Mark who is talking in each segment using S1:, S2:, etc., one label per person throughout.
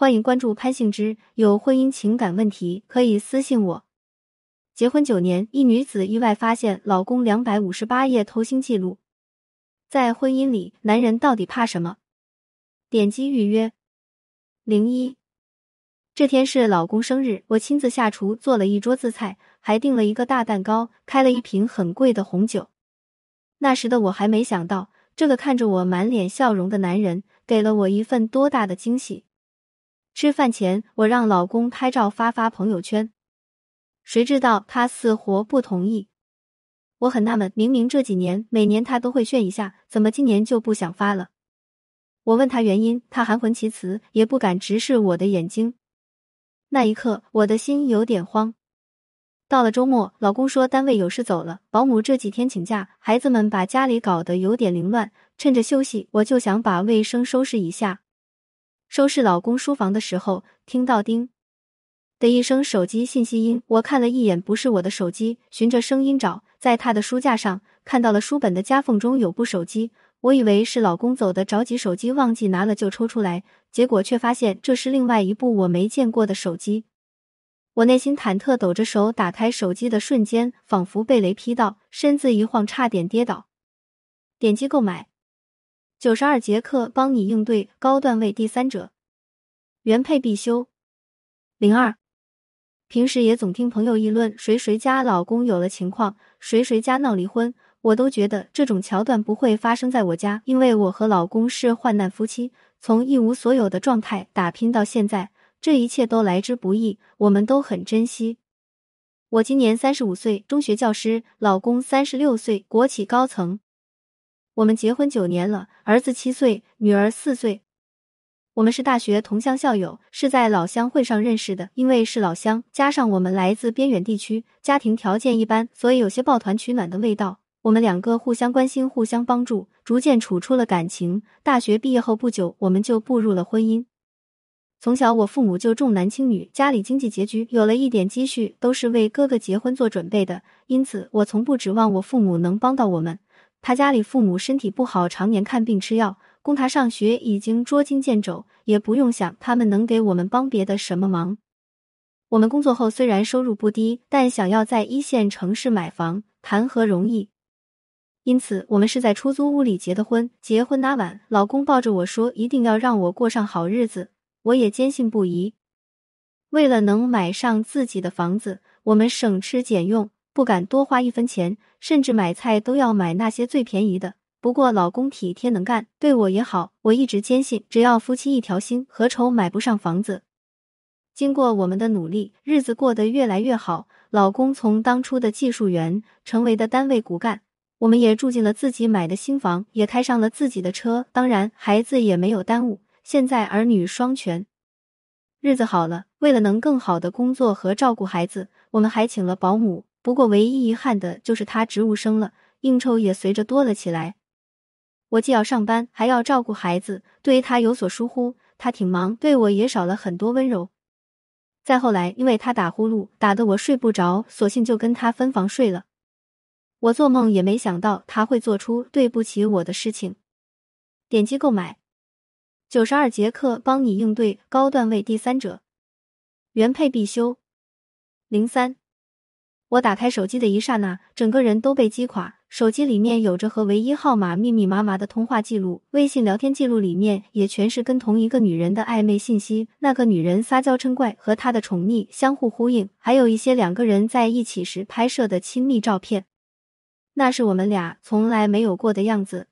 S1: 欢迎关注潘幸之，有婚姻情感问题可以私信我。结婚九年，一女子意外发现老公两百五十八页偷腥记录。在婚姻里，男人到底怕什么？点击预约。零一，这天是老公生日，我亲自下厨做了一桌子菜，还订了一个大蛋糕，开了一瓶很贵的红酒。那时的我还没想到，这个看着我满脸笑容的男人，给了我一份多大的惊喜。吃饭前，我让老公拍照发发朋友圈。谁知道他死活不同意，我很纳闷，明明这几年每年他都会炫一下，怎么今年就不想发了？我问他原因，他含混其辞，也不敢直视我的眼睛。那一刻，我的心有点慌。到了周末，老公说单位有事走了，保姆这几天请假，孩子们把家里搞得有点凌乱。趁着休息，我就想把卫生收拾一下。收拾老公书房的时候，听到叮。的一声手机信息音，我看了一眼，不是我的手机，循着声音找，在他的书架上看到了书本的夹缝中有部手机，我以为是老公走的着急，手机忘记拿了就抽出来，结果却发现这是另外一部我没见过的手机。我内心忐忑，抖着手打开手机的瞬间，仿佛被雷劈到，身子一晃，差点跌倒。点击购买九十二节课，帮你应对高段位第三者，原配必修零二。平时也总听朋友议论谁谁家老公有了情况，谁谁家闹离婚，我都觉得这种桥段不会发生在我家，因为我和老公是患难夫妻，从一无所有的状态打拼到现在，这一切都来之不易，我们都很珍惜。我今年三十五岁，中学教师，老公三十六岁，国企高层。我们结婚九年了，儿子七岁，女儿四岁。我们是大学同乡校友，是在老乡会上认识的。因为是老乡，加上我们来自边远地区，家庭条件一般，所以有些抱团取暖的味道。我们两个互相关心，互相帮助，逐渐处出了感情。大学毕业后不久，我们就步入了婚姻。从小我父母就重男轻女，家里经济拮据，有了一点积蓄都是为哥哥结婚做准备的。因此，我从不指望我父母能帮到我们。他家里父母身体不好，常年看病吃药。供他上学已经捉襟见肘，也不用想他们能给我们帮别的什么忙。我们工作后虽然收入不低，但想要在一线城市买房，谈何容易？因此，我们是在出租屋里结的婚。结婚那晚，老公抱着我说：“一定要让我过上好日子。”我也坚信不疑。为了能买上自己的房子，我们省吃俭用，不敢多花一分钱，甚至买菜都要买那些最便宜的。不过老公体贴能干，对我也好。我一直坚信，只要夫妻一条心，何愁买不上房子？经过我们的努力，日子过得越来越好。老公从当初的技术员成为的单位骨干，我们也住进了自己买的新房，也开上了自己的车。当然，孩子也没有耽误。现在儿女双全，日子好了。为了能更好的工作和照顾孩子，我们还请了保姆。不过唯一遗憾的就是他职务升了，应酬也随着多了起来。我既要上班，还要照顾孩子，对于他有所疏忽，他挺忙，对我也少了很多温柔。再后来，因为他打呼噜打得我睡不着，索性就跟他分房睡了。我做梦也没想到他会做出对不起我的事情。点击购买九十二节课，帮你应对高段位第三者，原配必修零三。我打开手机的一刹那，整个人都被击垮。手机里面有着和唯一号码密密麻麻的通话记录，微信聊天记录里面也全是跟同一个女人的暧昧信息。那个女人撒娇嗔怪，和她的宠溺相互呼应，还有一些两个人在一起时拍摄的亲密照片。那是我们俩从来没有过的样子。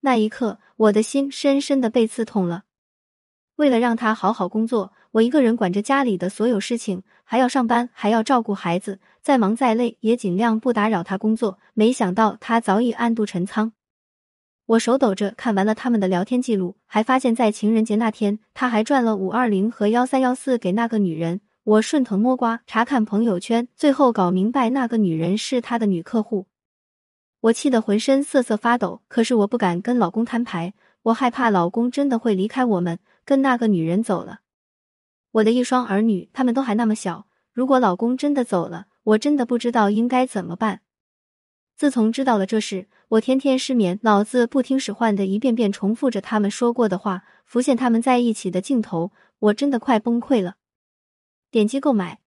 S1: 那一刻，我的心深深的被刺痛了。为了让他好好工作，我一个人管着家里的所有事情，还要上班，还要照顾孩子。再忙再累，也尽量不打扰他工作。没想到他早已暗度陈仓。我手抖着看完了他们的聊天记录，还发现，在情人节那天，他还转了五二零和幺三幺四给那个女人。我顺藤摸瓜查看朋友圈，最后搞明白那个女人是他的女客户。我气得浑身瑟瑟发抖，可是我不敢跟老公摊牌，我害怕老公真的会离开我们，跟那个女人走了。我的一双儿女，他们都还那么小，如果老公真的走了。我真的不知道应该怎么办。自从知道了这事，我天天失眠，脑子不听使唤的一遍遍重复着他们说过的话，浮现他们在一起的镜头。我真的快崩溃了。点击购买。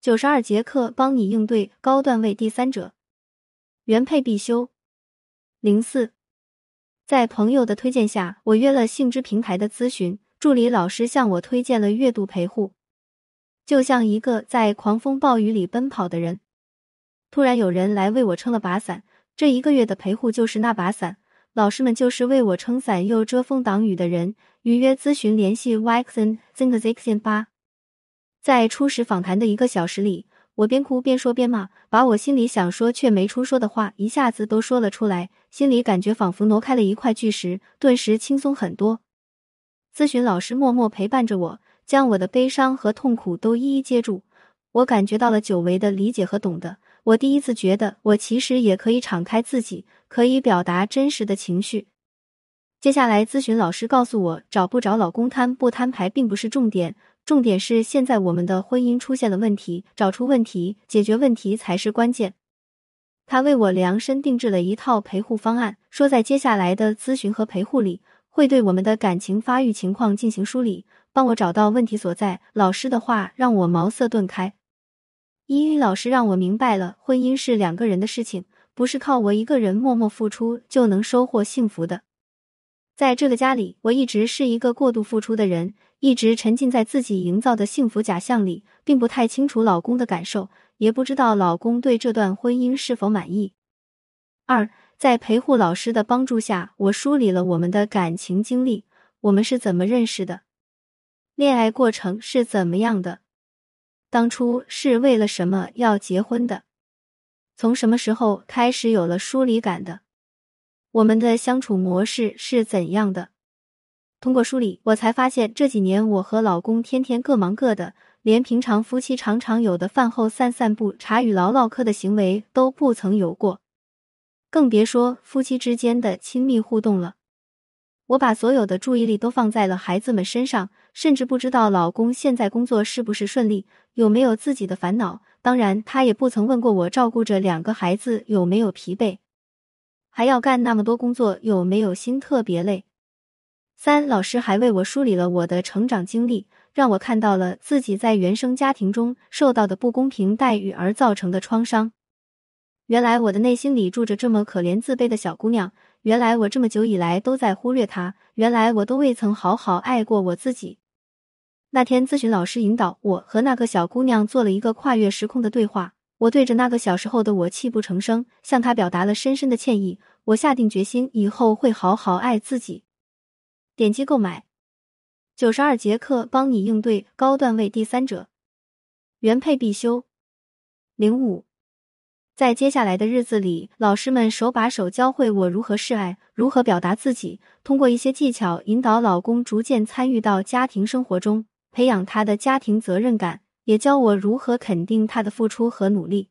S1: 九十二节课，帮你应对高段位第三者，原配必修。零四，在朋友的推荐下，我约了性知平台的咨询助理老师，向我推荐了月度陪护。就像一个在狂风暴雨里奔跑的人，突然有人来为我撑了把伞。这一个月的陪护就是那把伞，老师们就是为我撑伞又遮风挡雨的人。预约咨询，联系 Waxen z i n g z i x i n 八。在初始访谈的一个小时里，我边哭边说边骂，把我心里想说却没出说的话一下子都说了出来，心里感觉仿佛挪开了一块巨石，顿时轻松很多。咨询老师默默陪伴着我，将我的悲伤和痛苦都一一接住，我感觉到了久违的理解和懂得。我第一次觉得，我其实也可以敞开自己，可以表达真实的情绪。接下来，咨询老师告诉我，找不找老公摊不摊牌并不是重点。重点是现在我们的婚姻出现了问题，找出问题，解决问题才是关键。他为我量身定制了一套陪护方案，说在接下来的咨询和陪护里，会对我们的感情发育情况进行梳理，帮我找到问题所在。老师的话让我茅塞顿开，英语老师让我明白了，婚姻是两个人的事情，不是靠我一个人默默付出就能收获幸福的。在这个家里，我一直是一个过度付出的人，一直沉浸在自己营造的幸福假象里，并不太清楚老公的感受，也不知道老公对这段婚姻是否满意。二，在陪护老师的帮助下，我梳理了我们的感情经历，我们是怎么认识的，恋爱过程是怎么样的，当初是为了什么要结婚的，从什么时候开始有了疏离感的。我们的相处模式是怎样的？通过梳理，我才发现这几年我和老公天天各忙各的，连平常夫妻常常有的饭后散散步、茶余唠唠嗑的行为都不曾有过，更别说夫妻之间的亲密互动了。我把所有的注意力都放在了孩子们身上，甚至不知道老公现在工作是不是顺利，有没有自己的烦恼。当然，他也不曾问过我照顾着两个孩子有没有疲惫。还要干那么多工作，有没有心特别累？三老师还为我梳理了我的成长经历，让我看到了自己在原生家庭中受到的不公平待遇而造成的创伤。原来我的内心里住着这么可怜自卑的小姑娘，原来我这么久以来都在忽略她，原来我都未曾好好爱过我自己。那天咨询老师引导我和那个小姑娘做了一个跨越时空的对话。我对着那个小时候的我泣不成声，向她表达了深深的歉意。我下定决心，以后会好好爱自己。点击购买九十二节课，帮你应对高段位第三者，原配必修。零五，在接下来的日子里，老师们手把手教会我如何示爱，如何表达自己，通过一些技巧引导老公逐渐参与到家庭生活中，培养他的家庭责任感。也教我如何肯定他的付出和努力，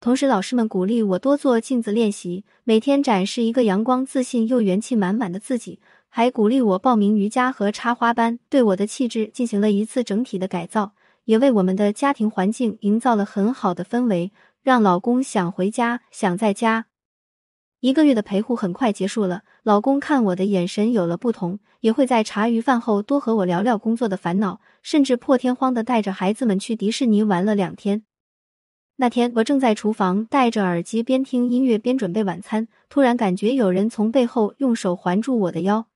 S1: 同时老师们鼓励我多做镜子练习，每天展示一个阳光、自信又元气满满的自己，还鼓励我报名瑜伽和插花班，对我的气质进行了一次整体的改造，也为我们的家庭环境营造了很好的氛围，让老公想回家、想在家。一个月的陪护很快结束了，老公看我的眼神有了不同，也会在茶余饭后多和我聊聊工作的烦恼，甚至破天荒的带着孩子们去迪士尼玩了两天。那天我正在厨房戴着耳机边听音乐边准备晚餐，突然感觉有人从背后用手环住我的腰，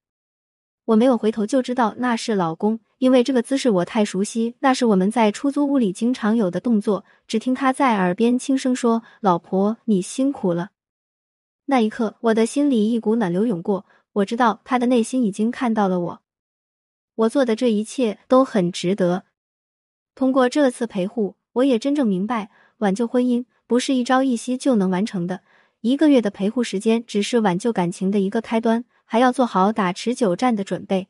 S1: 我没有回头就知道那是老公，因为这个姿势我太熟悉，那是我们在出租屋里经常有的动作。只听他在耳边轻声说：“老婆，你辛苦了。”那一刻，我的心里一股暖流涌过。我知道他的内心已经看到了我，我做的这一切都很值得。通过这次陪护，我也真正明白，挽救婚姻不是一朝一夕就能完成的。一个月的陪护时间只是挽救感情的一个开端，还要做好打持久战的准备。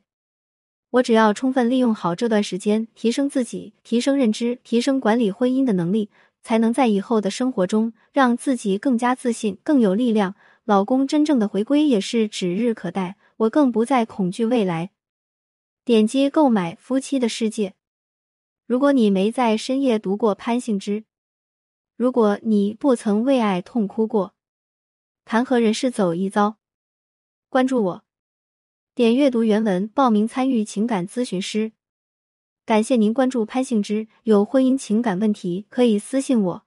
S1: 我只要充分利用好这段时间，提升自己，提升认知，提升管理婚姻的能力。才能在以后的生活中让自己更加自信、更有力量。老公真正的回归也是指日可待，我更不再恐惧未来。点击购买《夫妻的世界》。如果你没在深夜读过潘幸之，如果你不曾为爱痛哭过，谈何人世走一遭？关注我，点阅读原文报名参与情感咨询师。感谢您关注潘幸之，有婚姻情感问题可以私信我。